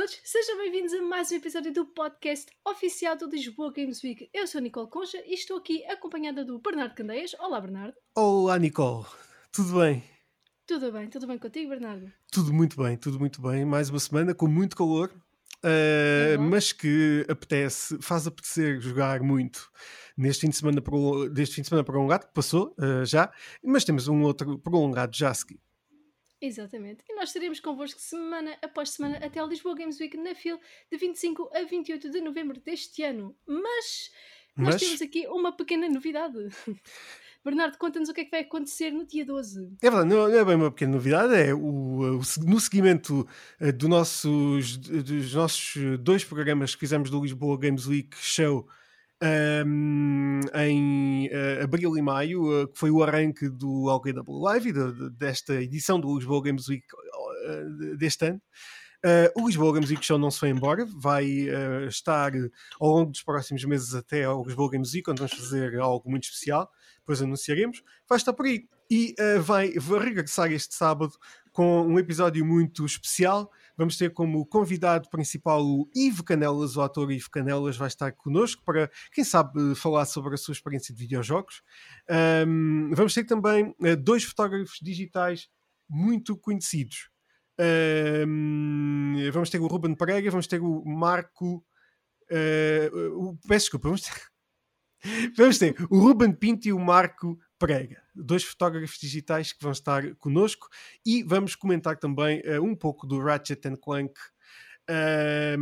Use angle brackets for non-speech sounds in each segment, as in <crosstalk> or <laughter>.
Todos, sejam bem-vindos a mais um episódio do podcast oficial do Lisboa Games Week. Eu sou a Nicole Concha e estou aqui acompanhada do Bernardo Candeias. Olá, Bernardo. Olá, Nicole. Tudo bem? Tudo bem, tudo bem contigo, Bernardo? Tudo muito bem, tudo muito bem. Mais uma semana com muito calor, uh, mas que apetece, faz apetecer jogar muito neste fim de semana, deste fim de semana prolongado, que passou uh, já, mas temos um outro prolongado já a seguir. Exatamente. E nós estaremos convosco semana após semana até ao Lisboa Games Week na FIL de 25 a 28 de novembro deste ano. Mas, Mas... nós temos aqui uma pequena novidade. <laughs> Bernardo, conta-nos o que é que vai acontecer no dia 12. É verdade, não é bem uma pequena novidade, é o, o no seguimento uh, do nossos, dos nossos dois programas que fizemos do Lisboa Games Week Show um, em uh, abril e maio, uh, que foi o arranque do LGW Live, de, de, desta edição do Lisboa Games Week uh, deste ano. o Lisboa Games Week Show não se foi embora, vai estar ao longo dos próximos meses até ao Lisboa Games Week, onde vamos fazer algo muito especial, depois anunciaremos. Vai estar por aí e vai, vai regressar este sábado com um episódio muito especial Vamos ter como convidado principal o Ivo Canelas, o ator Ivo Canelas vai estar connosco para, quem sabe, falar sobre a sua experiência de videojogos. Um, vamos ter também uh, dois fotógrafos digitais muito conhecidos. Um, vamos ter o Ruben Pereira, vamos ter o Marco. Uh, o, peço desculpa, vamos ter, <laughs> vamos ter o Ruben Pinto e o Marco Pereira, dois fotógrafos digitais que vão estar conosco e vamos comentar também uh, um pouco do Ratchet Clank, uh,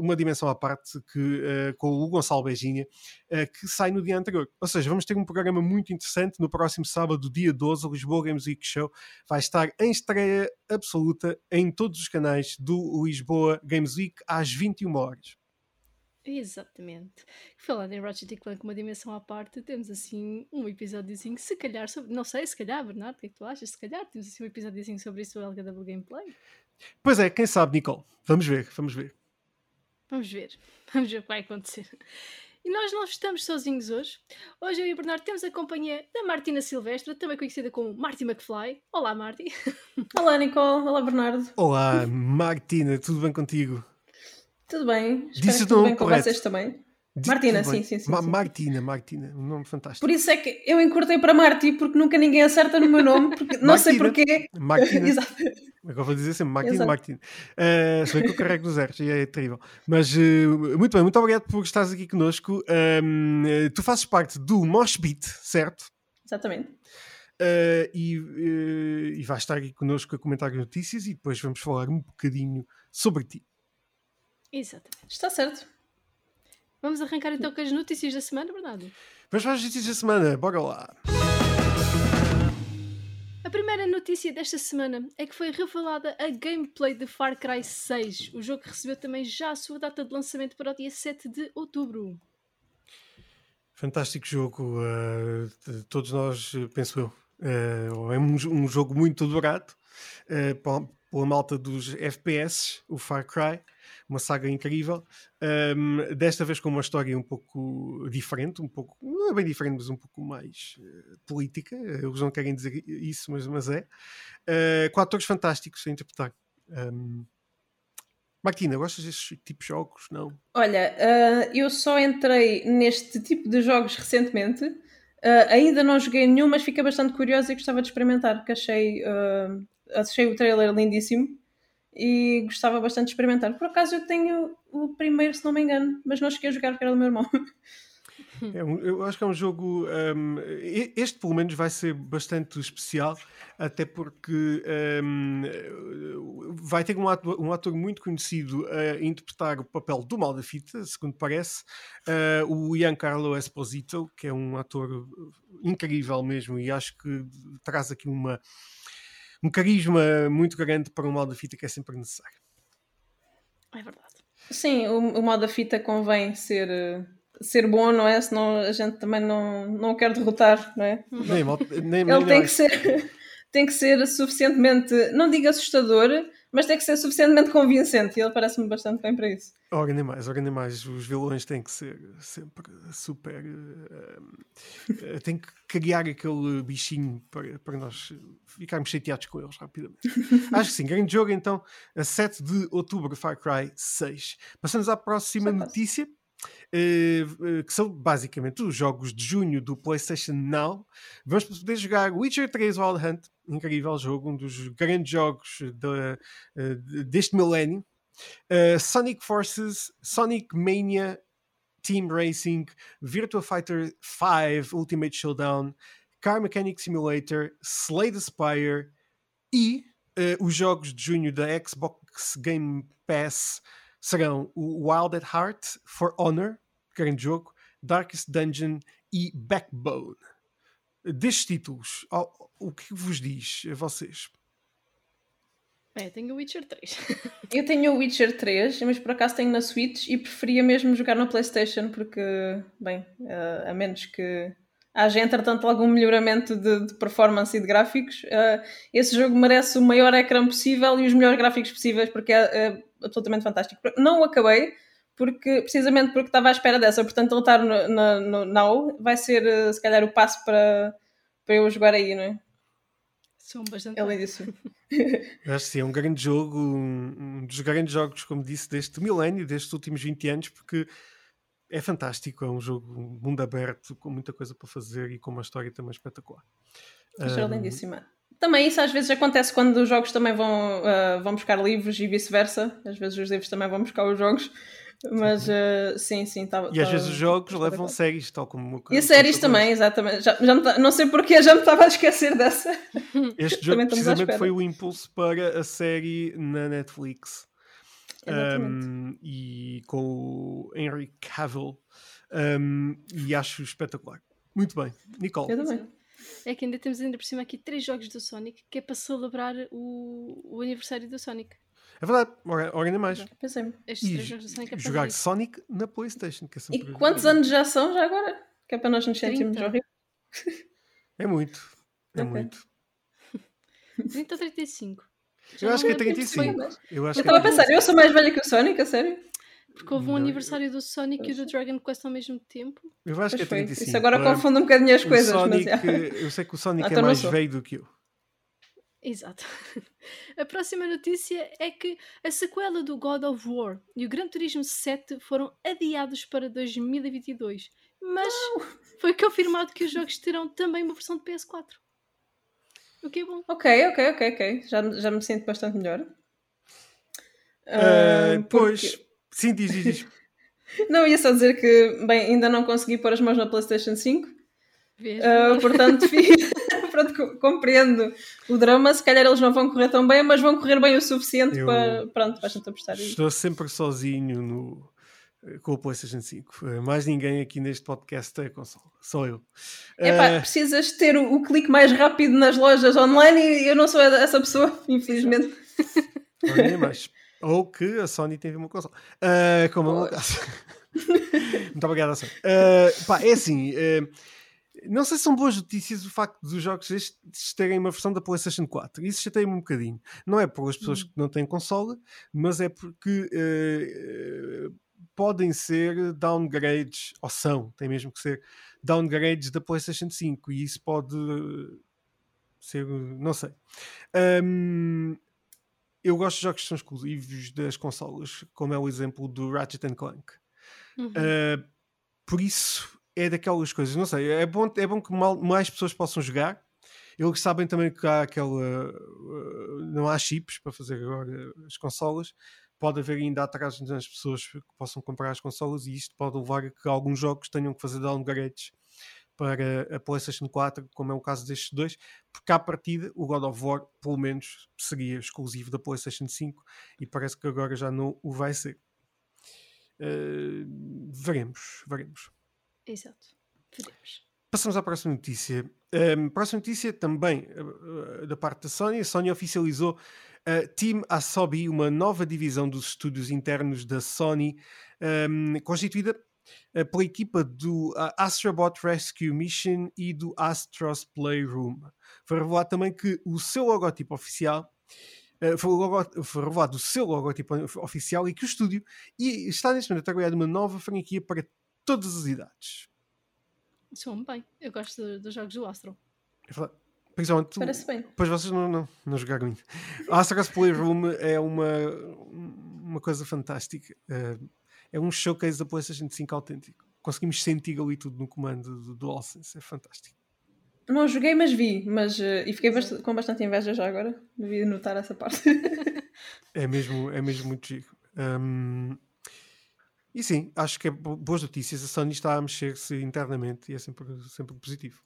uma dimensão à parte que, uh, com o Gonçalo Beijinha, que sai no dia anterior. Ou seja, vamos ter um programa muito interessante no próximo sábado, dia 12, o Lisboa Games Week Show. Vai estar em estreia absoluta em todos os canais do Lisboa Games Week às 21 horas. Exatamente. Falando em Ratchet Clank, uma dimensão à parte, temos assim um episódiozinho, se calhar, sobre, não sei, se calhar, Bernardo, o que é que tu achas? Se calhar temos assim um episódiozinho sobre isso do LGW Gameplay. Pois é, quem sabe, Nicole? Vamos ver, vamos ver. Vamos ver, <laughs> vamos ver o que vai acontecer. E nós não estamos sozinhos hoje. Hoje eu e o Bernardo temos a companhia da Martina Silvestre, também conhecida como Marty McFly. Olá, Marty. <laughs> Olá, Nicole. Olá, Bernardo. Olá, Martina, tudo bem contigo? Tudo bem. Espero Disse que tudo bem com vocês também. Martina, sim, sim, sim, Ma sim. Martina, Martina, um nome fantástico. Por isso é que eu encurtei para Marti, porque nunca ninguém acerta no meu nome, porque não sei porquê. Martina. <laughs> Exato. Agora vou dizer sempre Martina, Exato. Martina. Uh, se bem que eu carrego dos erros, e é terrível. Mas uh, muito bem, muito obrigado por estares aqui connosco. Um, uh, tu fazes parte do Moshbit, certo? Exatamente. Uh, e, uh, e vais estar aqui connosco a comentar as notícias e depois vamos falar um bocadinho sobre ti. Exatamente. Está certo. Vamos arrancar então com as notícias da semana, Bernardo? Vamos para as notícias da semana, bora lá! A primeira notícia desta semana é que foi revelada a gameplay de Far Cry 6, o jogo que recebeu também já a sua data de lançamento para o dia 7 de outubro. Fantástico jogo, uh, todos nós, penso eu. Uh, é um, um, jogo muito adorado uh, pela malta dos FPS, o Far Cry uma saga incrível. Um, desta vez com uma história um pouco diferente, um pouco, não é bem diferente, mas um pouco mais uh, política. Eles não querem dizer isso, mas, mas é. Uh, com atores fantásticos a interpretar. Um, Martina, gostas destes tipos de jogos? Não? Olha, uh, eu só entrei neste tipo de jogos recentemente. Uh, ainda não joguei nenhum, mas fiquei bastante curiosa e gostava de experimentar, porque achei, uh, achei o trailer lindíssimo e gostava bastante de experimentar. Por acaso eu tenho o primeiro, se não me engano, mas não cheguei a jogar porque era do meu irmão. É um, eu acho que é um jogo. Um, este, pelo menos, vai ser bastante especial, até porque um, vai ter um ator, um ator, muito conhecido a interpretar o papel do mal da fita, segundo parece, uh, o Giancarlo Esposito, que é um ator incrível mesmo, e acho que traz aqui uma um carisma muito grande para um modo de fita que é sempre necessário. É verdade. Sim, o, o modo da fita convém ser, ser bom, não é? Senão a gente também não, não o quer derrotar, não é? Nem, nem, Ele tem que, ser, <laughs> tem que ser suficientemente, não digo assustador, mas tem que ser suficientemente convincente e ele parece-me bastante bem para isso. Ora nem mais, ora nem mais. Os vilões têm que ser sempre super. Uh, tem que criar aquele bichinho para, para nós ficarmos chateados com eles rapidamente. <laughs> Acho que sim, grande jogo então, a 7 de outubro, Far Cry 6. Passamos à próxima notícia. Uh, que são basicamente os jogos de junho do PlayStation Now. Vamos poder jogar Witcher 3 Wild Hunt, incrível jogo, um dos grandes jogos de, uh, deste milénio. Sonic Forces, Sonic Mania, Team Racing, Virtua Fighter 5 Ultimate Showdown, Car Mechanic Simulator, Slay the Spire e os jogos de junho da Xbox Game Pass serão o Wild at Heart, For Honor, grande jogo, Darkest Dungeon e Backbone. Destes títulos, o que vos diz a vocês? É, tenho o Witcher 3. eu tenho o Witcher 3, <laughs> mas por acaso tenho na Switch e preferia mesmo jogar na PlayStation porque, bem, uh, a menos que haja entretanto algum melhoramento de, de performance e de gráficos, uh, esse jogo merece o maior ecrã possível e os melhores gráficos possíveis porque é, é absolutamente fantástico. Não o acabei, porque, precisamente porque estava à espera dessa, portanto ele estar no, no, no Now vai ser eh, se calhar o passo para, para eu jogar aí, não é? São bastante. Além disso. Acho que sim, é um grande jogo, um, um dos grandes jogos, como disse, deste milénio, destes últimos 20 anos, porque é fantástico, é um jogo mundo aberto, com muita coisa para fazer e com uma história também espetacular. Acho um, lindíssima. Também isso às vezes acontece quando os jogos também vão, uh, vão buscar livros e vice-versa. Às vezes os livros também vão buscar os jogos. Mas uh, sim, sim. Tá, e às tá, vezes os jogos tá levam séries, tal como. E séries também, exatamente. Já, já tá, não sei porque já me estava a esquecer dessa. Este <laughs> jogo precisamente foi o impulso para a série na Netflix. Um, e com o Henry Cavill. Um, e acho espetacular. Muito bem. Nicole. Eu também é que ainda temos ainda por cima aqui três jogos do Sonic que é para celebrar o, o aniversário do Sonic. É verdade, ora, ainda mais. Pensei. Estes três jogos do Sonic é jogar Sonic na Playstation. Que é e quantos anos já são já agora? Que é para nós nos sentirmos horríveis. É muito. É okay. muito. <laughs> 30 ou 35? Eu acho que é 35. Eu, acho eu estava a pensar, eu sou mais velha que o Sonic, a sério? Porque houve um não, aniversário do Sonic e do Dragon Quest ao mesmo tempo. Eu acho que é 35. Isso agora confunde um bocadinho as coisas. Sonic, mas, eu sei que o Sonic ah, é então mais velho do que eu. Exato. <laughs> A próxima notícia é que a sequela do God of War e o Gran Turismo 7 foram adiados para 2022. Mas não. foi confirmado que os jogos terão também uma versão de PS4. O que é bom. Ok, ok, ok, ok. Já, já me sinto bastante melhor. Uh, uh, pois, Sim, diz, diz, diz. <laughs> não, ia só dizer que, bem, ainda não consegui pôr as mãos na PlayStation 5. Uh, <laughs> portanto, <laughs> pronto, compreendo o drama. Se calhar eles não vão correr tão bem, mas vão correr bem o suficiente eu para. Pronto, para a gente apostar. Estou sempre sozinho no, com o PlayStation 5. Uh, mais ninguém aqui neste podcast tem a console, só eu. Epá, uh, precisas ter o, o, clique mais rápido nas lojas online e eu não sou essa pessoa, <laughs> infelizmente. Olha mais. Ou que a Sony teve uma console. Uh, como é o meu caso. <laughs> Muito obrigado, Sony. Uh, pá, é assim. Uh, não sei se são boas notícias o facto dos jogos estes terem uma versão da PlayStation 4. Isso chateia-me um bocadinho. Não é pelas pessoas hum. que não têm console, mas é porque uh, podem ser downgrades, ou são, tem mesmo que ser downgrades da PlayStation 5 e isso pode ser, não sei. Um, eu gosto de jogos que são exclusivos das consolas, como é o exemplo do Ratchet Clank. Uhum. Uh, por isso é daquelas coisas, não sei, é bom, é bom que mal, mais pessoas possam jogar. Eles sabem também que há aquela. Uh, não há chips para fazer agora as consolas. Pode haver ainda atrasos nas pessoas que possam comprar as consolas e isto pode levar a que alguns jogos tenham que fazer downgrades para a PlayStation 4, como é o caso destes dois, porque à partida o God of War, pelo menos, seria exclusivo da PlayStation 5 e parece que agora já não o vai ser. Uh, veremos, veremos. Exato, veremos. Passamos à próxima notícia. Um, próxima notícia também uh, da parte da Sony. A Sony oficializou a Team Asobi, uma nova divisão dos estúdios internos da Sony, um, constituída uh, pela equipa do uh, Astrobot Rescue Mission e do Astros Playroom. Foi revelado também que o seu logotipo oficial Uh, foi, logo, foi revelado o seu logotipo oficial e que o estúdio e está neste momento a trabalhar numa nova franquia para todas as idades. Soa-me bem. Eu gosto dos jogos do Astro. Principalmente Parece bem. Pois vocês não, não, não jogaram ainda. A Astro's Playroom é uma, uma coisa fantástica. Uh, é um showcase da PlayStation 5 autêntico. Conseguimos sentir ali tudo no comando do DualSense. É fantástico. Não joguei, mas vi. Mas, uh, e fiquei com bastante inveja já agora. Devia notar essa parte. <laughs> é, mesmo, é mesmo muito giro. Um, e sim, acho que é boas notícias. A Sony está a mexer-se internamente e é sempre, sempre positivo.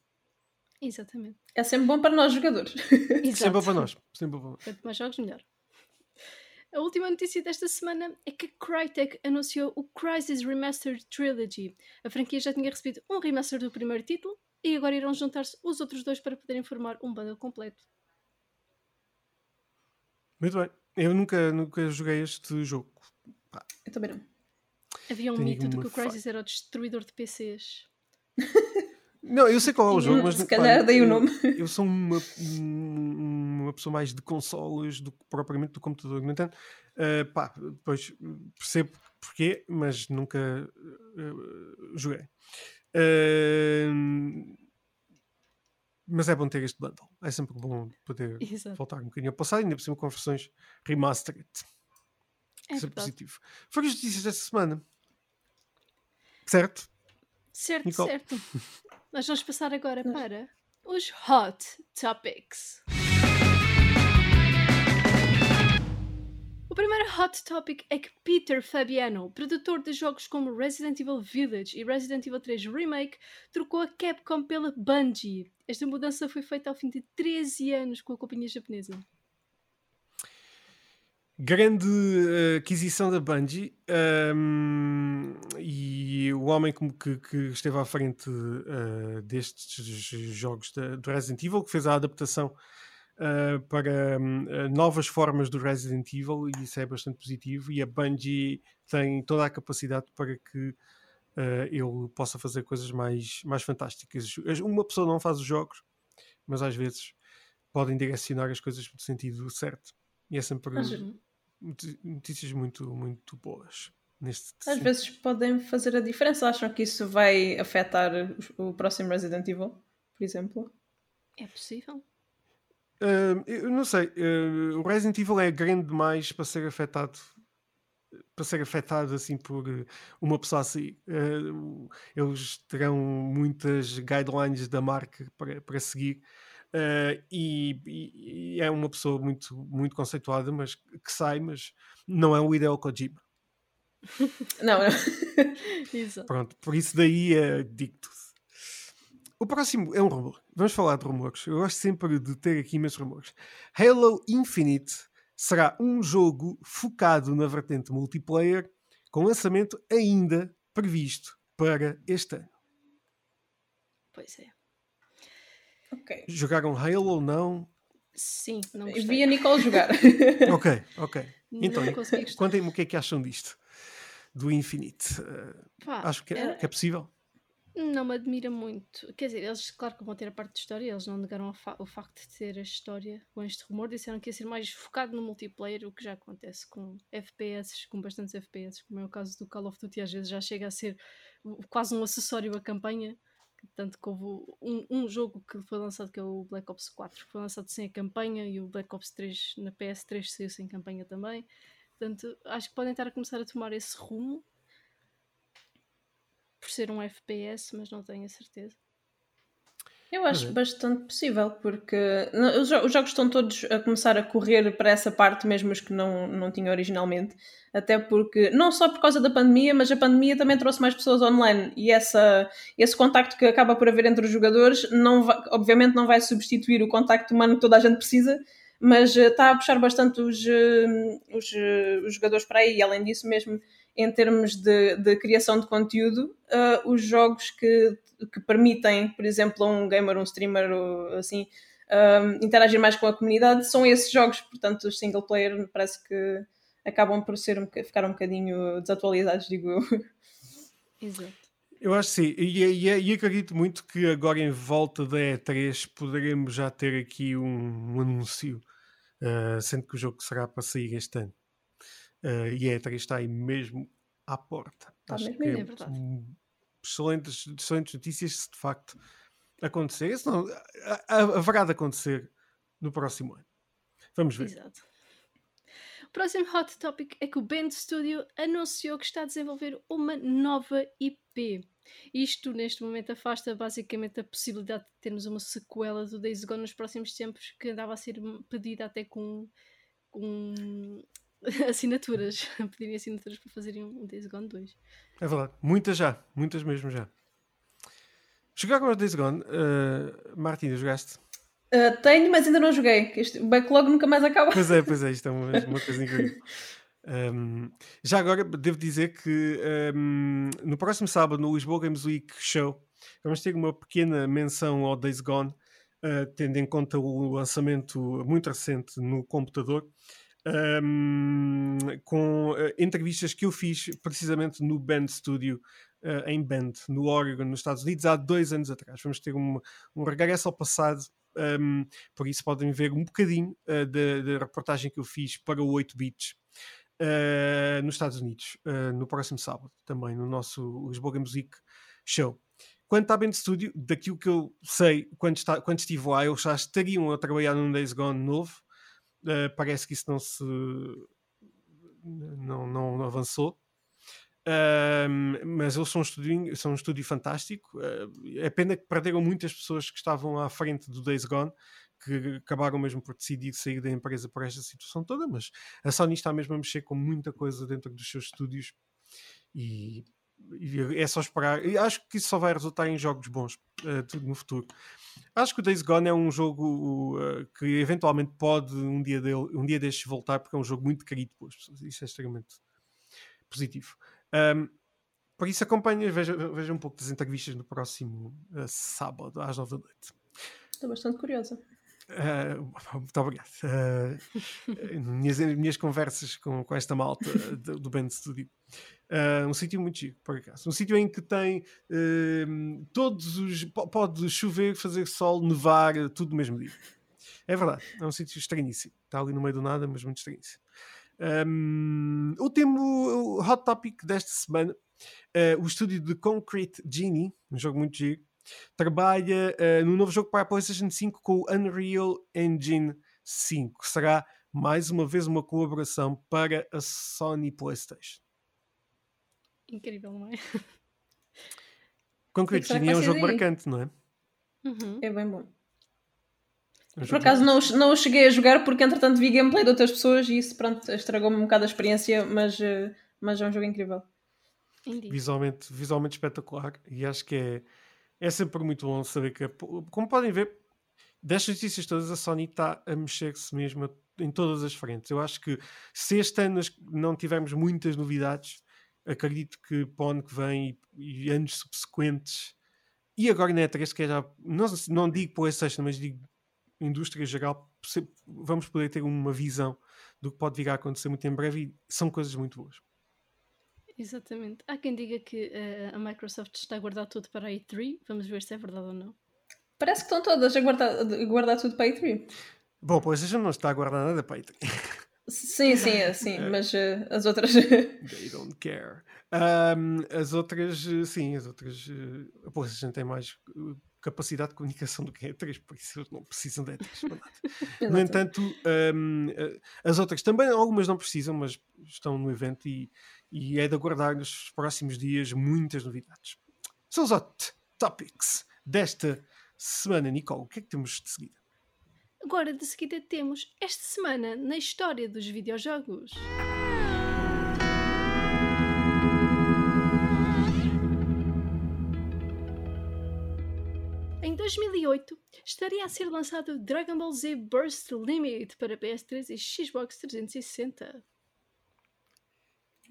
Exatamente. É sempre bom para nós jogadores. sempre bom para nós. Sempre bom. Quanto mais jogos, melhor. A última notícia desta semana é que a Crytek anunciou o Crisis Remastered Trilogy. A franquia já tinha recebido um remaster do primeiro título e agora irão juntar-se os outros dois para poderem formar um bundle completo. Muito bem. Eu nunca, nunca joguei este jogo. Pá. Eu também não. Havia um Tenho mito de que o Crisis era o destruidor de PCs. <laughs> Não, eu sei qual é o jogo, mas se calhar pá, dei o nome. Eu, eu sou uma, uma pessoa mais de consoles do que propriamente do computador. No entanto, uh, pá, depois percebo porquê, mas nunca uh, joguei. Uh, mas é bom ter este bundle. É sempre bom poder Exato. voltar um bocadinho ao passado, ainda por cima com versões remastered. É Isso é positivo. Foi as notícias desta semana. Certo? Certo, Nicole. certo. <laughs> Nós vamos passar agora para os Hot Topics. O primeiro hot topic é que Peter Fabiano, produtor de jogos como Resident Evil Village e Resident Evil 3 Remake, trocou a Capcom pela Bungie. Esta mudança foi feita ao fim de 13 anos com a companhia japonesa. Grande uh, aquisição da Bungie um, e o homem que, que esteve à frente uh, destes jogos de, do Resident Evil, que fez a adaptação uh, para um, novas formas do Resident Evil, e isso é bastante positivo. E a Bungie tem toda a capacidade para que ele possa fazer coisas mais, mais fantásticas. Uma pessoa não faz os jogos, mas às vezes podem direcionar as coisas no sentido certo. E é sempre. Mas notícias muito, muito boas. Neste Às vezes podem fazer a diferença. Acham que isso vai afetar o próximo Resident Evil, por exemplo? É possível. Uh, eu não sei. Uh, o Resident Evil é grande demais para ser afetado para ser afetado assim por uma pessoa assim. Uh, eles terão muitas guidelines da marca para, para seguir Uh, e, e, é uma pessoa muito, muito conceituada, mas que sai, mas não é o Hideo Kojima. <laughs> não, não. <laughs> Pronto, por isso daí uh, digo tudo. O próximo é um rumor. Vamos falar de rumores. Eu gosto sempre de ter aqui meus rumores. Halo Infinite será um jogo focado na vertente multiplayer, com lançamento ainda previsto para este ano. Pois é. Okay. Jogaram Halo ou não? Sim, não gostei. Vi a Nicole jogar. <laughs> ok, ok. Então, contem-me o que é que acham disto. Do Infinite. Uh, Pá, acho que é, que é possível. Não me admira muito. Quer dizer, eles, claro que vão ter a parte de história, eles não negaram fa o facto de ter a história com este rumor, disseram que ia ser mais focado no multiplayer, o que já acontece com FPS, com bastantes FPS, como é o caso do Call of Duty, às vezes já chega a ser quase um acessório à campanha tanto que houve um, um, jogo que foi lançado que é o Black Ops 4, que foi lançado sem a campanha e o Black Ops 3 na PS3 saiu sem campanha também. Portanto, acho que podem estar a começar a tomar esse rumo por ser um FPS, mas não tenho a certeza. Eu acho uhum. bastante possível, porque os, jogos estão todos a começar a correr para essa parte, mesmo os que não, não tinham originalmente. Até porque, não só por causa da pandemia, mas a pandemia também trouxe mais pessoas online e essa, esse contacto que acaba por haver entre os jogadores, não vai, obviamente não vai substituir o contacto humano que toda a gente precisa, mas eh, está a puxar bastante os, eh, os, eh, os jogadores para aí. E além disso, mesmo em termos de, de criação de conteúdo, uh, os jogos que que permitem, por exemplo, a um gamer, um streamer, assim, um, interagir mais com a comunidade, são esses jogos. Portanto, os single player parece que acabam por ser um, ficar um bocadinho desatualizados, digo eu. Exato. Eu acho que sim, e, e, e, acredito muito que agora em volta da E3 poderemos já ter aqui um, um anúncio uh, sendo que o jogo será para sair este ano. Uh, e a E3 está aí mesmo à porta. Está Acho mesmo, que é verdade. um- excelentes, excelentes notícias se de facto acontecer. Isso não, haverá de acontecer no próximo ano. Vamos ver. Exato. O próximo hot topic é que o Band Studio anunciou que está a desenvolver uma nova IP. Isto, neste momento, afasta basicamente a possibilidade de termos uma sequela do Days Gone nos próximos tempos, que andava a ser pedida até com, com <laughs> assinaturas. <laughs> Pedirem assinaturas para fazerem um Days Gone 2. É verdade. Muitas já. Muitas mesmo já. Jogaram os Days Gone. Uh, Martina, jogaste? Uh, tenho, mas ainda não joguei. este- O backlog nunca mais acaba. Pois é, pois é, isto é uma, <laughs> uma coisa incrível. Um, já agora, devo dizer que um, no próximo sábado, no Lisboa Games Week Show, vamos ter uma pequena menção ao Days Gone, uh, tendo em conta o lançamento muito recente no computador, um, com uh, entrevistas que eu fiz precisamente no Band Studio. uh, em Bend, no Oregon, nos Estados Unidos, há dois anos atrás. Vamos ter um, um regresso ao passado um, por isso podem ver um bocadinho uh, da, reportagem que eu fiz para o 8 bits uh, nos Estados Unidos no próximo sábado, também no nosso Lisboa Week Show. Quanto à Band Studio, daquilo que eu sei, quando, está, quando estive lá, eles já estariam a trabalhar num Days Gone novo. Uh, parece que isso não se não, não, não avançou. Um, mas eles são um estúdio, são um estúdio fantástico. Uh, é pena que perderam muitas pessoas que estavam à frente do Days Gone, que acabaram mesmo por decidir sair da empresa por esta situação toda. Mas a Sony está mesmo a mexer com muita coisa dentro dos seus estúdios e é só esperar. E acho que isso só vai resultar em jogos bons uh, no futuro. Acho que o Days Gone é um jogo uh, que eventualmente pode um dia, dele, um dia destes voltar, porque é um jogo muito querido pelas pessoas. Isso é extremamente positivo. Um, por isso acompanha, veja, veja um pouco das entrevistas no próximo uh, sábado, às nove da noite. Estou bastante curiosa. Uh, muito obrigado. <laughs> Minhas, minhas conversas com, com esta malta do, do Band Studio. Uh, um sítio muito chique, por acaso. Um sítio em que tem todos os. Pode chover, fazer sol, nevar, tudo no mesmo dia. É verdade, é um sítio estranhíssimo. Está ali no meio do nada, mas muito estranhíssimo. Um, último hot topic desta semana: uh, o estúdio de Concrete Genie, um jogo muito giro, trabalha uh, no novo jogo para a PlayStation 5 com o Unreal Engine 5. Será mais uma vez uma colaboração para a Sony PlayStation. Incrível, não é? Concrete Genie é um jogo daí? marcante, não é? Uhum. É bem bom. É um Por acaso não, o- não cheguei a jogar porque entretanto vi gameplay de outras pessoas e isso pronto, estragou-me um bocado a experiência, mas, eh, mas é um jogo incrível. Visualmente, visualmente espetacular e acho que é, é sempre muito bom saber que, como podem ver, destas notícias todas, a Sony está a mexer-se mesmo em todas as frentes. Eu acho que se este ano não tivermos muitas novidades, acredito que para o ano que vem e, e anos subsequentes, e agora na E3, que é já, não, não digo PlayStation, mas digo indústria geral, vamos poder ter uma visão do que pode vir a acontecer muito em breve e são coisas muito boas. Exatamente. Há quem diga que eh, a Microsoft está a guardar tudo para a E3. Vamos ver se é verdade ou não. Parece que estão todas a guardar, a guardar tudo para a E3. Bom, a PlayStation não está a guardar nada para a E3. <laughs> Sim, sim, é, sim, mas eh, as outras. <laughs> They don't care. Ahm, as outras, eh, sim, as outras. eh, A PlayStation tem mais capacidade de comunicação do que a E3, por isso eles não precisam da E3 para nada. <laughs> No entanto, eh, as outras também, algumas não precisam, mas estão no evento e, e é de aguardar nos próximos dias muitas novidades. São os hot topics desta semana, Nicole. O que é que temos de seguida? Agora, de seguida, temos esta semana na história dos videojogos. Em 2008, estaria a ser lançado Dragon Ball Z Burst Limit para PS3 e Xbox 360.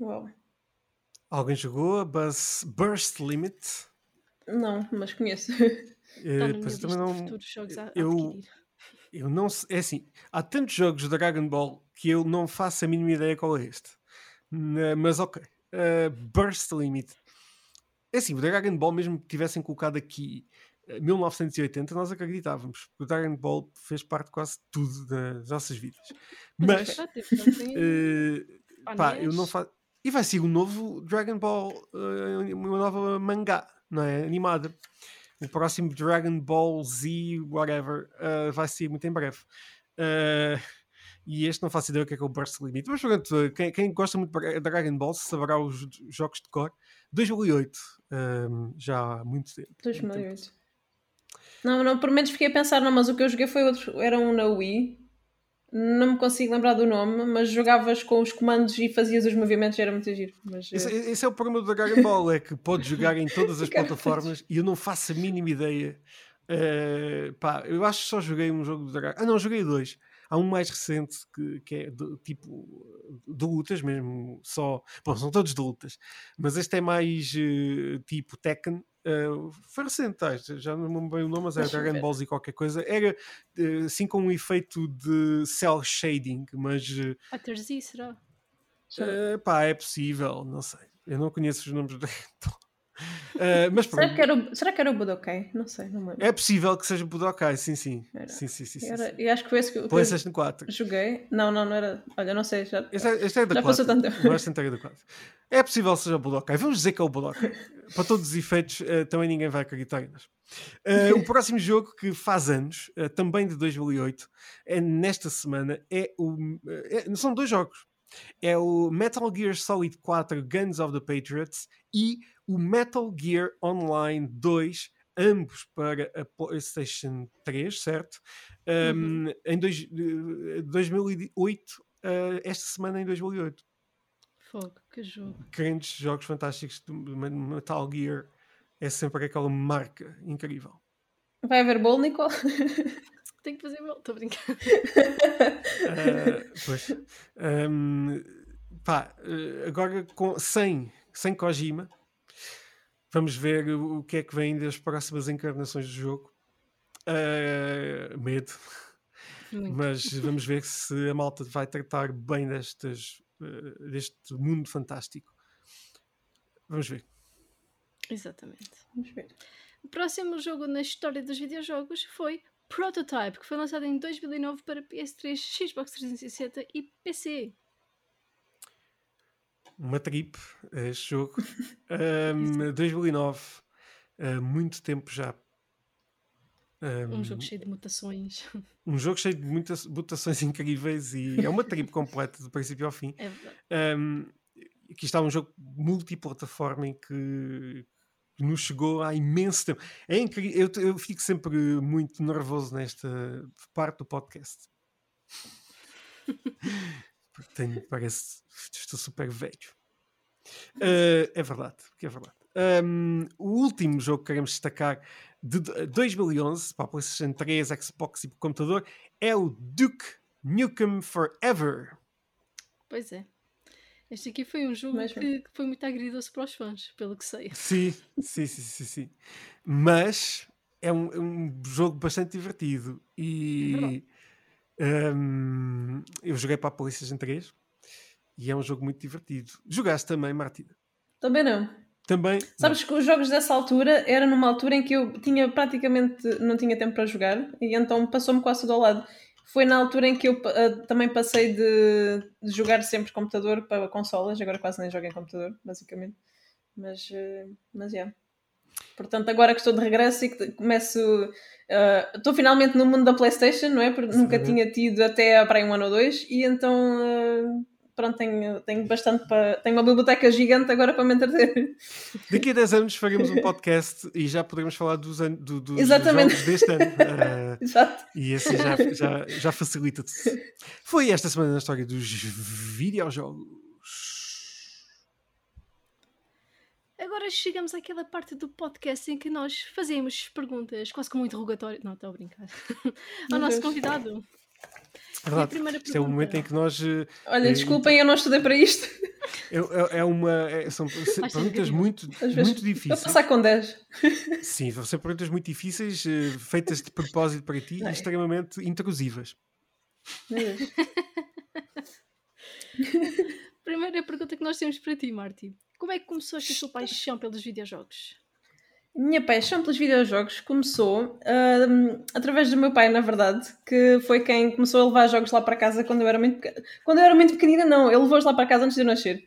Uau. Alguém jogou a Buzz Burst Limit? Não, mas conheço. Eh, Está na minha também não- de futuros jogos a, a eu- adquirir. Eu não sei, é assim, há tantos jogos de Dragon Ball que eu não faço a mínima ideia qual é este. Mas ok. Uh, Burst Limit. É assim, o Dragon Ball, mesmo que tivessem colocado aqui 1980, nós acreditávamos, o Dragon Ball fez parte de quase tudo das nossas vidas. Mas, <laughs> uh, pá, eu não faço. E vai ser um novo Dragon Ball, uh, uma nova mangá, não é? Animada. O próximo Dragon Ball Z, whatever, uh, vai ser muito em breve. Uh, e este não faço ideia o que é que é o Burst Limit. Mas pronto, quem, quem gosta muito de Dragon Ball saberá os jogos de cor. 2008, um, já há muito tempo. 2008. Muito tempo. Não, não, por menos fiquei a pensar, não, mas o que eu joguei foi outro, era um na Wii. Não me consigo lembrar do nome, mas jogavas com os comandos e fazias os movimentos era muito giro. Mas, esse, eh, esse é o problema do Dragon Ball, é que podes jogar em todas as <laughs> plataformas e eu não faço a mínima ideia. Uh, pá, eu acho que só joguei um jogo do Dragon Ah, não, joguei dois. Há um mais recente que, que é de, tipo de lutas mesmo, só. Bom, são todos de lutas, mas este é mais uh, tipo Tekken. Uh, foi recente, tá? já não me lembro o nome, mas era Dragon Ball Z qualquer coisa. Era uh, assim com um efeito de cel shading, mas. Uh, Até Z será? Uh, pá, é possível, não sei. Eu não conheço os nomes Dragon <laughs> Ball. Uh, <laughs> mas será, que era o, será que era o Budokai? Não sei, não lembro. É possível que seja Budokai, sim, sim. Sim, sim, sim, sim, era, Eu acho que foi esse que, PlayStation 4. Joguei. Não, não, não era. Olha, não sei. Já, este é, este é da já 4. passou tanto tempo. Mas é da 4. É possível que seja o Budokai. Vamos dizer que é o Budokai. <laughs> Para todos os efeitos, uh, também ninguém vai acreditar em nós. Uh, o próximo jogo que faz anos, também de 2008, é nesta semana, é o. É, são dois jogos. É o Metal Gear Solid 4 Guns of the Patriots e o Metal Gear Online 2, ambos para a PlayStation 3, certo? Um, uhum. Em dois, 2008, uh, eh, esta semana em 2008. Fogo, que jogo. Grandes jogos fantásticos de Metal Gear é sempre aquela marca incrível. Vai haver bolo, Nicole? <laughs> Tenho que fazer bolo, estou a brincar. uh, <laughs> pois. Um, pá, eh, agora com, sem, sem Kojima, Vamos ver o que é que vem das próximas encarnações do jogo. Uh, medo. Muito. Mas vamos ver se a malta vai tratar bem destas, uh, deste mundo fantástico. Vamos ver. Exatamente. Vamos ver. O próximo jogo na história dos videojogos foi Prototype, que foi lançado em 2009 para PS3, Xbox 360 e PC uma trip este jogo. um, 2009, uh, muito tempo já. Um, um, jogo cheio de mutações. <laughs> Um jogo cheio de muitas mutações <laughs> incríveis e é uma trip <laughs> completa, do princípio ao fim. É um, aqui está um jogo multiplataforma em que nos chegou há imenso tempo. É incrível, eu, eu fico sempre muito nervoso nesta parte do podcast. Tenho, parece estou super velho. Uh, é verdade, é verdade. Um, o último jogo que queremos destacar de 2011 para a PlayStation 3, Xbox e para o computador é o Duke Nukem Forever. Pois é. Este aqui foi um jogo que, que, foi muito agridoce para os fãs, pelo que sei. Sim, sim, sim, sim, sim. Mas é um, é um jogo bastante divertido e é um, eu joguei para a PlayStation 3 e é um jogo muito divertido. Jogaste também, Martina? Também não. Também. Sabes não. que os jogos dessa altura era numa altura em que eu tinha praticamente não tinha tempo para jogar e então passou-me quase ao lado. Foi na altura em que eu uh, também passei de, de, jogar sempre computador para consolas, agora quase nem jogo em computador, basicamente. Mas, uh, mas yeah. Portanto, agora que estou de regresso e que começo. Uh, estou finalmente no mundo da PlayStation, não é? Porque Sim, nunca tinha tido até para um ano ou dois, e então pronto, tenho, tenho bastante para. Tenho uma biblioteca gigante agora para me entreter. Daqui a 10 anos faremos um podcast e já poderemos falar dos, an do, dos Exatamente. jogos deste ano. <laughs> Uh, Exato. E assim já, já, já facilita tudo. Foi esta semana na história dos videojogos. Agora chegamos àquela parte do podcast em que nós fazemos perguntas, quase como um interrogatório. Não, estou a brincar. <laughs> Ao nosso convidado. É verdade. Este é o momento em que nós. Uh, Olha, desculpem, eu não estudei para isto. É, é, é uma. É, são perguntas muito, muito difíceis. Vou passar com 10. Sim, vão ser perguntas muito difíceis, uh, feitas de propósito para ti e extremamente intrusivas. <laughs> Primeira pergunta que nós temos para ti, Marti. Como é que começou a sua paixão pelos videojogos? Minha paixão pelos videojogos começou uh, através do meu pai, na verdade, que foi quem começou a levar jogos lá para casa quando eu era muito quando eu era muito pequenina, não, ele levou-os lá para casa antes de eu nascer.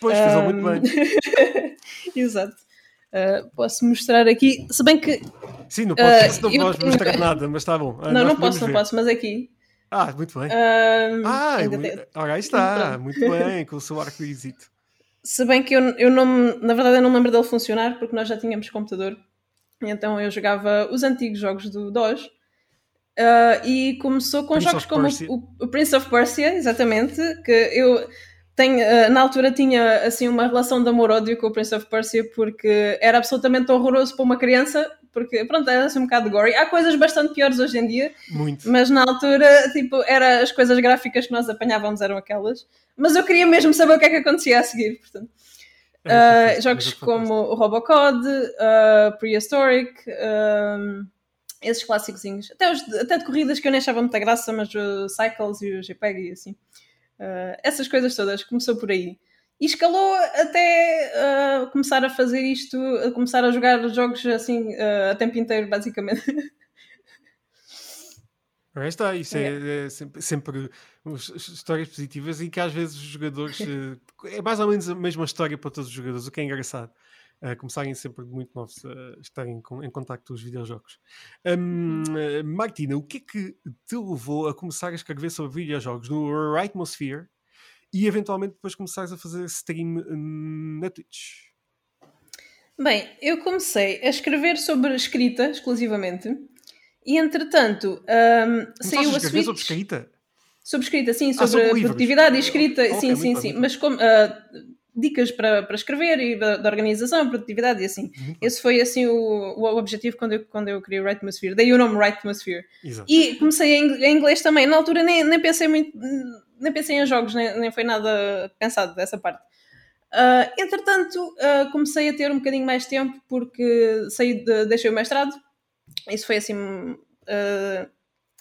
Pois, fez um, muito bem. <laughs> Exato. Uh, posso mostrar aqui, se bem que. Sim, no podcast uh, não podes tenho... mostrar nada, mas está bom. Não, não posso, ver. não posso, mas aqui. Ah, muito bem. Uh, ah. Ora, aí está, muito bem, com o seu arco-íris. Se bem que eu, eu não, na verdade, eu não lembro dele funcionar porque nós já tínhamos computador. Então eu jogava os antigos jogos do DOS. Uh, e começou com Prince jogos como o, o, Prince of Persia, exatamente, que eu tenho, uh, na altura tinha assim uma relação de amor-ódio com o Prince of Persia porque era absolutamente horroroso para uma criança, porque pronto, era assim um bocado gory. Há coisas bastante piores hoje em dia, Muito. mas na altura, tipo, era, as coisas gráficas que nós apanhávamos eram aquelas mas eu queria mesmo saber o que é que acontecia a seguir. Portanto. Uh, jogos como o Robocod, uh, Prehistoric, uh, esses clássicos, até, os, até de corridas que eu nem achava muita graça, mas o Cycles e o JPEG e assim. Uh, essas coisas todas, começou por aí. E escalou até uh, começar a fazer isto, a começar a jogar jogos assim uh, a tempo inteiro, basicamente. Aí está, isso é, é sempre, sempre, histórias positivas e que às vezes os jogadores eh, é mais ou menos a mesma história para todos os jogadores, o que é engraçado. Uh, começarem sempre muito novos a estarem com, em contato com os videojogos. Um, uh, Martina, o que é que te levou a começar a escrever sobre videojogos no Rightmosphere e eventualmente depois começares a fazer stream hum, na Twitch? Bem, eu comecei a escrever sobre escrita exclusivamente e entretanto, um, saiu a, a Switch. sobre escrita? Sobre escrita, sim, sobre, ah, sobre produtividade e escrita, okay, sim, sim, sim. Bem. Mas como. Uh, dicas para, para escrever e da, da, organização, produtividade e assim. Uhum. Esse foi assim o, o objetivo quando eu, quando eu criei o Right Atmosphere. Daí o nome Right Atmosphere. Exato. E comecei em, em, inglês também. Na altura nem, nem pensei muito, nem pensei em jogos, nem, nem foi nada pensado dessa parte. Uh, entretanto, uh, comecei a ter um bocadinho mais tempo porque saí de, deixei o mestrado isso foi assim. Uh,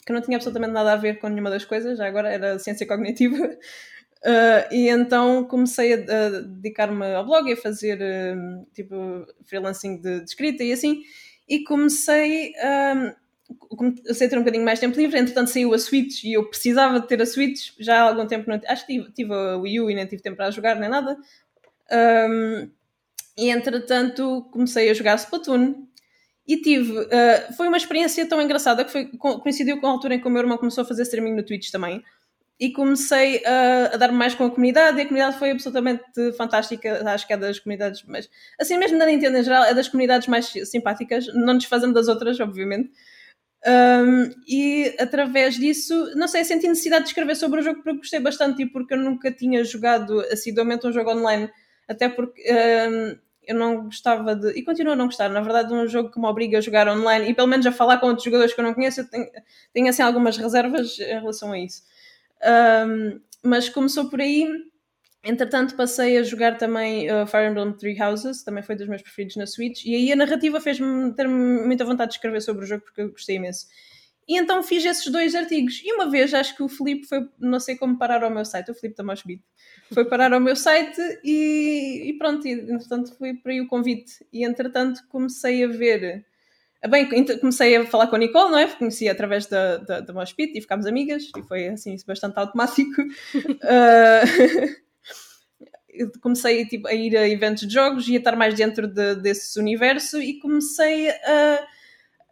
que não tinha absolutamente nada a ver com nenhuma das coisas, já agora era ciência cognitiva. E então comecei a, a dedicar-me ao blog e a fazer tipo freelancing de, de, escrita e assim. E comecei, comecei a ter um bocadinho mais tempo livre. Entretanto, saiu a Switch e eu precisava de ter a Switch. Já há algum tempo, não, acho que tive, tive a Wii U e nem tive tempo para jogar nem nada. Um, e entretanto, comecei a jogar Splatoon e tive, uh, foi uma experiência tão engraçada que foi, coincidiu com a altura em que o meu irmão começou a fazer streaming no Twitch também. E comecei uh, a dar mais com a comunidade, e a comunidade foi absolutamente fantástica. Acho que é das comunidades mais, assim mesmo da Nintendo em geral, é das comunidades mais simpáticas, não desfazendo das outras, obviamente. Um, e através disso, não sei, senti necessidade de escrever sobre o jogo porque gostei bastante e porque eu nunca tinha jogado assiduamente um jogo online, até porque um, eu não gostava de. E continuo a não gostar. Na verdade, um jogo que me obriga a jogar online e pelo menos a falar com outros jogadores que eu não conheço, eu tenho, tenho assim algumas reservas em relação a isso. Um, mas começou por aí. Entretanto, passei a jogar também uh, Fire Emblem Three Houses, também foi dos meus preferidos na Switch, e aí a narrativa fez-me ter muita vontade de escrever sobre o jogo porque eu gostei imenso. E então fiz esses dois artigos. E uma vez acho que o Felipe foi, não sei como, parar ao meu site, o Felipe Tamoshbit, foi parar ao meu site e, e pronto, e, entretanto foi por aí o convite. E entretanto comecei a ver. Ah, bem, comecei a falar com a Nicole, não é? Conheci através da, da, da Moshpit e ficámos amigas e foi assim bastante automático. uh, <laughs> comecei tipo, a ir a eventos de jogos e a estar mais dentro de, desse universo e comecei a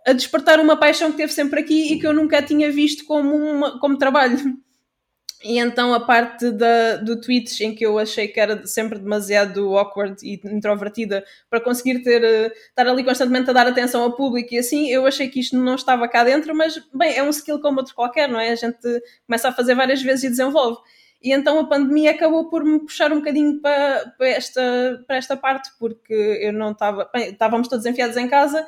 a despertar uma paixão que teve sempre aqui e que eu nunca tinha visto como, uma, como trabalho. E então a parte da, do Twitch em que eu achei que era sempre demasiado awkward e introvertida para conseguir ter, eh, estar ali constantemente a dar atenção ao público e assim, eu achei que isto não estava cá dentro, mas bem, é um skill como outro qualquer, não é? A gente começa a fazer várias vezes e desenvolve. E então a pandemia acabou por me puxar um bocadinho para, para, esta, para esta parte, porque eu não estava. Estávamos todos enfiados em casa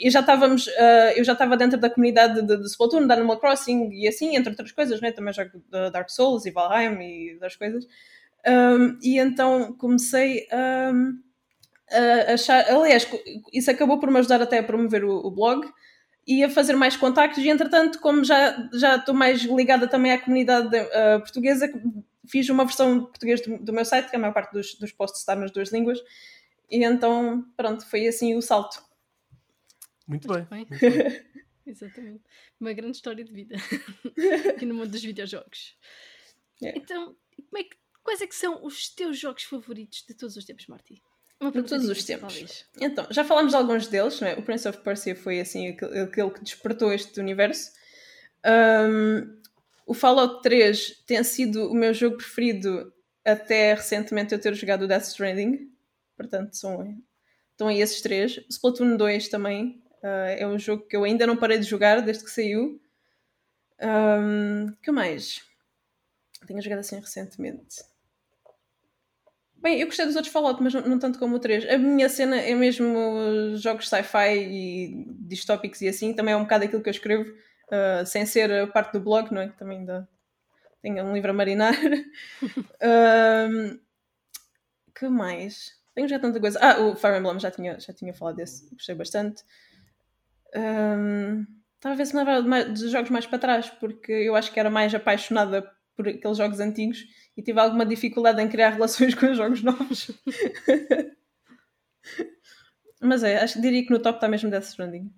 e já estávamos. Uh, eu já estava dentro da comunidade de, de Splatoon, da Animal Crossing e assim, entre outras coisas, né? também jogo Dark Souls e Valheim e das coisas. Um, e então comecei a achar. Aliás, isso acabou por me ajudar até a promover o, o blog e a fazer mais contactos e entretanto como já já estou mais ligada também à comunidade uh, portuguesa fiz uma versão português do, do, meu site que a maior parte dos, dos posts está nas duas línguas e então pronto foi assim o salto Muito bem. bem. Muito bem. <laughs> Exatamente. Uma grande história de vida <laughs> aqui no mundo dos videojogos. Yeah. Então, como é que, quais é que são os teus jogos favoritos de todos os tempos, Marti? Uma pergunta todos os tempos. talvez. Então, já falámos de alguns deles, não é? O Prince of Persia foi assim aquele, aquele que despertou este universo. Um, o Fallout 3 tem sido o meu jogo preferido até recentemente eu ter jogado o Death Stranding. Portanto, são, estão aí esses três. Splatoon 2 também uh, é um jogo que eu ainda não parei de jogar desde que saiu. Um, que mais? Tenho jogado assim recentemente. Bem, eu gostei dos outros Fallout, mas não, não tanto como o 3. A minha cena é mesmo jogos sci-fi e distópicos e assim, também é um bocado aquilo que eu escrevo, uh, sem ser parte do blog, não é? Que também ainda tenho um livro a marinar. <laughs> que mais? Tenho já tanta coisa. Ah, o Fire Emblem, já tinha, já tinha falado desse, gostei bastante. Um, estava a ver se me de mais- dos jogos mais para trás, porque eu acho que era mais apaixonada por aqueles jogos antigos e tive alguma dificuldade em criar <laughs> relações com os jogos novos. <laughs> Mas é, acho, diria que no top está mesmo Death Stranding.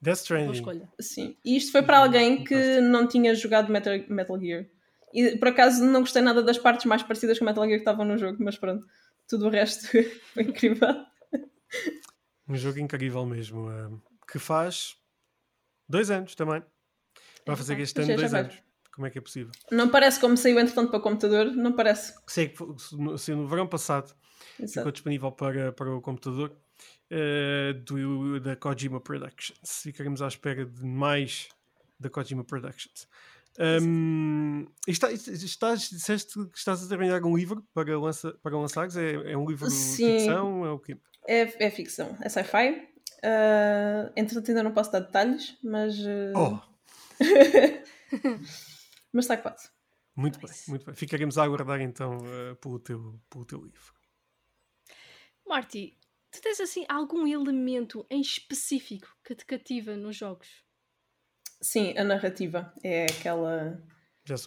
Death Stranding. escolha. Sim. E isto foi para alguém que não tinha jogado Metal, Metal Gear. E por acaso não gostei nada das partes mais parecidas com Metal Gear que estavam no jogo, mas pronto, tudo o resto <laughs> foi incrível. Um jogo incrível mesmo. eh, que faz dois anos também. Vai fazer verdade. este ano já dois anos. Como é que é possível? Não parece como saiu entretanto para o computador, não parece. Sei que no, assim, no verão passado ficou Exato. disponível para, para o computador eh, do, da Kojima Productions. Ficaremos à espera de mais da Kojima Productions. Um, está, estás, disseste que estás a terminar um livro para, lança, para lançares? É, é um livro de Sim. ficção? É o quê? É, é ficção, é sci-fi. Uh, entretanto, ainda não posso dar detalhes, mas, uh, Oh, <laughs> mas está quase. muito bem, Nice. muito bem. Ficaremos a aguardar então eh, pelo, teu, pelo teu livro. Marti, tu tens assim algum elemento em específico que te cativa nos jogos? Sim, a narrativa é aquela.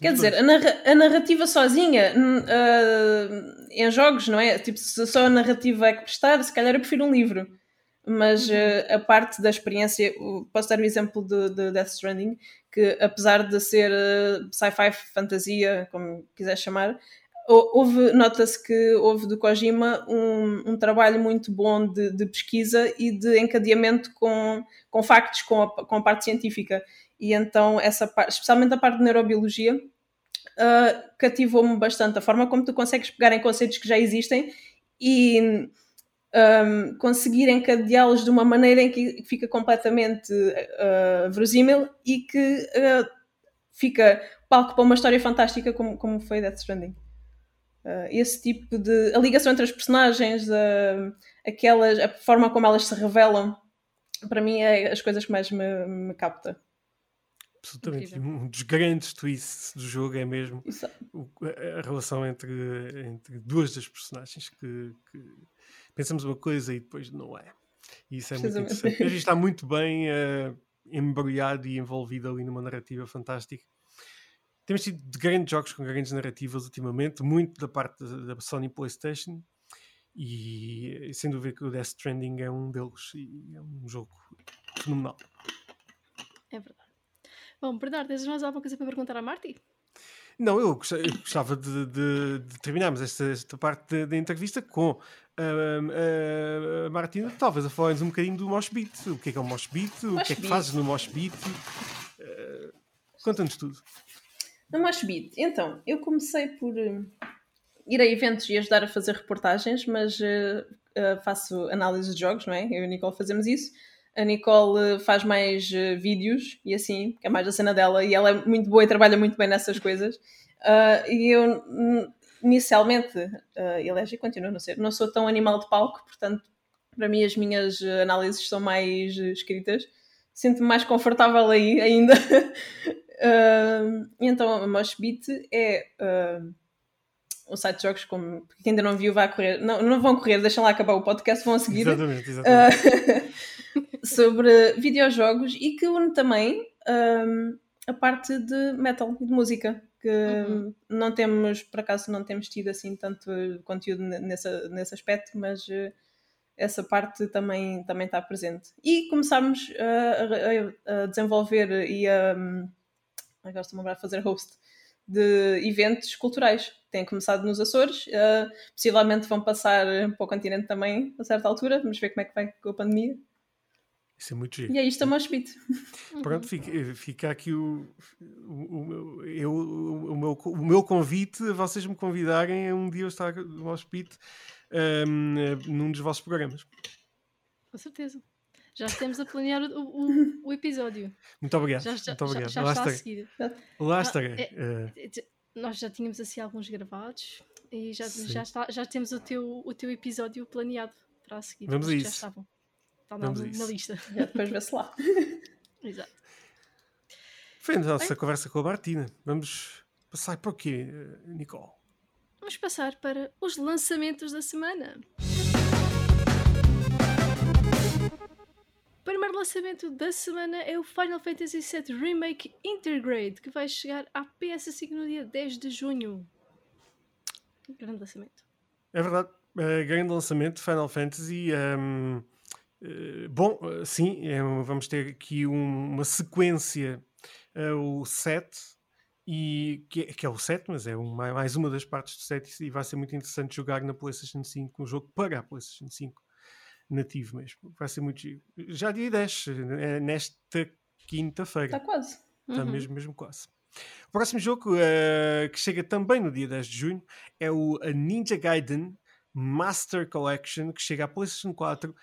Quer dizer, a, narra- a narrativa sozinha uh, em jogos, não é? Tipo, se só a narrativa é que prestar, se calhar eu prefiro um livro. Mas Uhum. uh, a parte da experiência, posso dar o exemplo de, de Death Stranding, que apesar de ser uh, sci-fi, fantasia, como quiser chamar, hou- houve, nota-se que houve do Kojima um, um trabalho muito bom de, de pesquisa e de encadeamento com, com factos, com a, com a parte científica. E então, essa parte, especialmente a parte de neurobiologia, uh, cativou-me bastante. A forma como tu consegues pegar em conceitos que já existem e um, conseguir encadeá-los de uma maneira em que fica completamente uh, verosímil e que uh, fica palco para uma história fantástica como, como foi Death Stranding. Uh, esse tipo de. a ligação entre as personagens, uh, aquelas, a forma como elas se revelam, para mim é as coisas que mais me, me capta. Absolutamente. Incrível. Um dos grandes twists do jogo é mesmo o- a, a relação entre, entre duas das personagens que, que pensamos uma coisa e depois não é. E isso é muito interessante. Mas está muito bem eh, embrulhado e envolvido ali numa narrativa fantástica. Temos tido de grandes jogos com grandes narrativas ultimamente, muito da parte da, Sony PlayStation. E sem dúvida que o Death Stranding é um deles. E é um jogo fenomenal. É verdade. Bom, Bernardo, tens mais alguma coisa para perguntar à Marti? Não, eu gosta- eu gostava de, de- de terminarmos esta, esta parte da- entrevista com ahm, a, a Martina, talvez a falarmos um bocadinho do Mosh Beat. O que é que é o Mosh Beat? O Mosh que é que fazes no Mosh Beat? Eh, Conta-nos tudo. No Mosh Beat, então, eu comecei por eh, ir a eventos e ajudar a fazer reportagens, mas eh, faço análise de jogos, não é? Eu e a Nicole fazemos isso. A Nicole eh, faz mais eh, vídeos e assim, que é mais a cena dela, e ela é muito boa e trabalha muito bem nessas coisas. Ah, e eu, hum, inicialmente, uh, e aliás, e continuo a não ser, não sou tão animal de palco, portanto, para mim as minhas eh, análises são mais escritas. Sinto-me mais confortável aí ainda. <laughs> Ah, e então, a Mosh Beat é ah, um site de jogos, como quem ainda não viu, vai correr. Não, não vão correr, deixam lá acabar o podcast, vão a seguir. Exatamente, exatamente. <laughs> Sobre videojogos e que une também um, a parte de metal e de música que Uhum. não temos, por acaso não temos tido assim tanto conteúdo ne- nesse, nesse aspecto, mas uh, essa parte também, também está presente. E começámos a, a, a desenvolver e a. Agora estou-me a fazer host de eventos culturais. Têm começado nos Açores, uh, possivelmente vão passar para o continente também a certa altura. Vamos ver como é que vai com a pandemia. Isso é muito giro. E é isto a Moshpit. Pronto, fica, fica aqui o, o, o, eu, o, meu, o meu convite a vocês me convidarem a um dia eu estar no Moshpit um, num dos vossos programas. Com certeza. Já estamos a planear o, o, o <laughs> episódio. Muito obrigado. Já, já, muito obrigado. já, já está a seguir. Lá ah, estarei. É, é, nós já tínhamos assim alguns gravados e já, já, está, já temos o teu, o teu episódio planeado para a seguir. Vamos a isso. Já estavam. Está na, na lista. <laughs> Já depois vê-se lá. <laughs> Exato. Foi a nossa Bem, conversa com a Martina. Vamos passar para o quê, Nicole? Vamos passar para os lançamentos da semana. O primeiro lançamento da semana é o Final Fantasy VII Remake Intergrade, que vai chegar à PS5 no dia 10 de junho. Grande lançamento. É verdade. Uh, grande lançamento, Final Fantasy. Um, eh, bom, eh, sim, é, vamos ter aqui um, uma sequência, uh, o 7, e, que, é, que, é o 7, mas é uma, mais uma das partes do 7 e vai ser muito interessante jogar na PlayStation 5, um jogo para a PlayStation 5 nativo mesmo. Vai ser muito giro. Já dia 10, é nesta quinta-feira. Está quase. Está uhum. mesmo, mesmo quase. O próximo jogo uh, que chega também no dia 10 de junho é o Ninja Gaiden Master Collection, que chega à PlayStation 4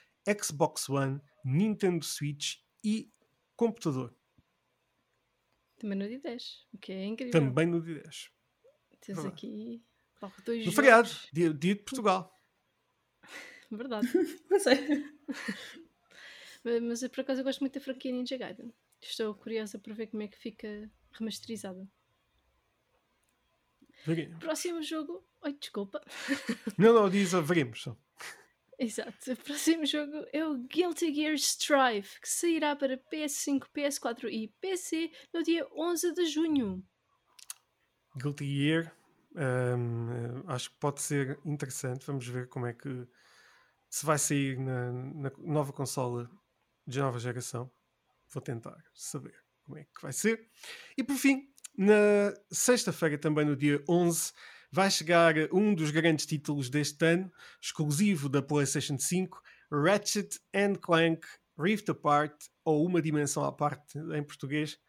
Xbox One, Nintendo Switch e computador. Também no dia 10, o que é incrível. Também no dia 10. Tens Verdade. aqui dois No feriado, dia, dia de Portugal. <laughs> Verdade. <laughs> Não sei. <laughs> mas, mas por acaso eu gosto muito da franquia Ninja Gaiden. Estou curiosa para ver como é que fica remasterizada. Veremos. Próximo jogo. Oi, desculpa. Não, não, diz veremos só. Exato. O próximo jogo é o Guilty Gear Strive, que sairá para PS5, PS4 e PC no dia 11 de junho. Guilty Gear, um, acho que pode ser interessante. Vamos ver como é que se vai sair na, na nova consola de nova geração. Vou tentar saber como é que vai ser. E por fim, na sexta-feira, também no dia 11 vai chegar um dos grandes títulos deste ano, exclusivo da PlayStation 5, Ratchet and Clank Rift Apart, ou Uma Dimensão à Parte em português,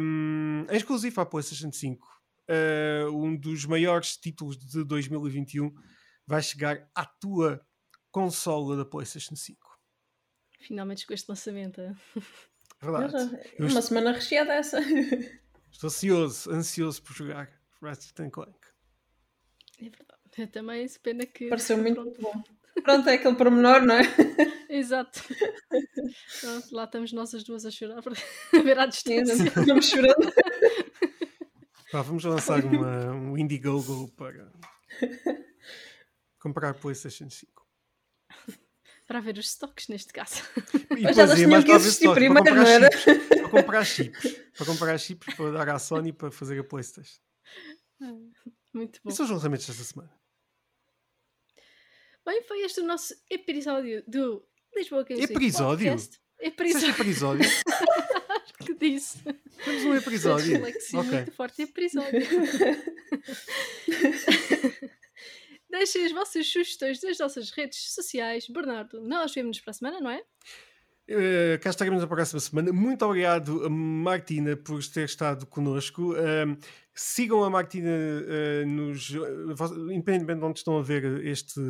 um, é exclusivo à PlayStation 5. Uh, um dos maiores títulos de 2021 vai chegar à tua consola da PlayStation 5. Finalmente com este lançamento. É verdade. Uma estou... semana recheada essa. Estou ansioso, ansioso por jogar Ratchet Clank. É verdade. Eu também, se pena que. Pareceu muito pronto. bom. Pronto, é aquele pormenor, não é? <laughs> Exato. Pronto, lá estamos nós as duas a chorar <laughs> a ver à distância. Estamos chorando. <laughs> Pá, vamos lançar uma, um Indiegogo para comprar PlayStation 5. Para ver os stocks, neste caso. E Mas elas tinham que existir primeiro, para não era? Chips, para comprar chips. Para comprar chips para dar à Sony para fazer a PlayStation. Muito bom. E são os lançamentos desta semana. Bem, foi este o nosso episódio do Lisboa Games Episódio? Podcast. Episódio. episódio? <laughs> Acho que disse. Temos um episódio. Okay. muito forte episódio. <laughs> Deixem as vossas sugestões das nossas redes sociais. Bernardo, nós vemos-nos para a semana, não é? Uh, cá estaremos na próxima semana. Muito obrigado, Martina, por ter estado connosco. Uh, sigam a Martina uh, nos. independentemente de onde estão a ver este.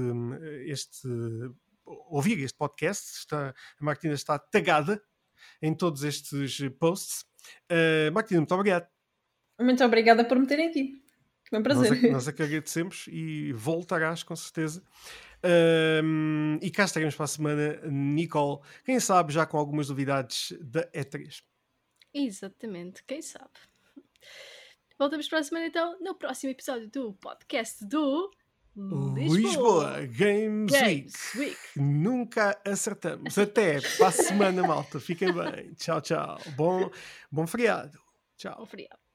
este ouvir este podcast, está, a Martina está tagada em todos estes posts. Martina, muito obrigado. Muito obrigada por me terem aqui. Foi um prazer. Nós, nós é que agradecemos e voltarás com certeza. Um, e cá estaremos para a semana, Nicole. Quem sabe já com algumas novidades da E3. Exatamente, quem sabe. Voltamos para a semana então, no próximo episódio do podcast do Lisboa, Lisboa Games, Games Week. Week. Nunca acertamos. Até para a semana, malta. Fiquem bem. Tchau, tchau. Bom, bom feriado. Tchau. Bom feriado.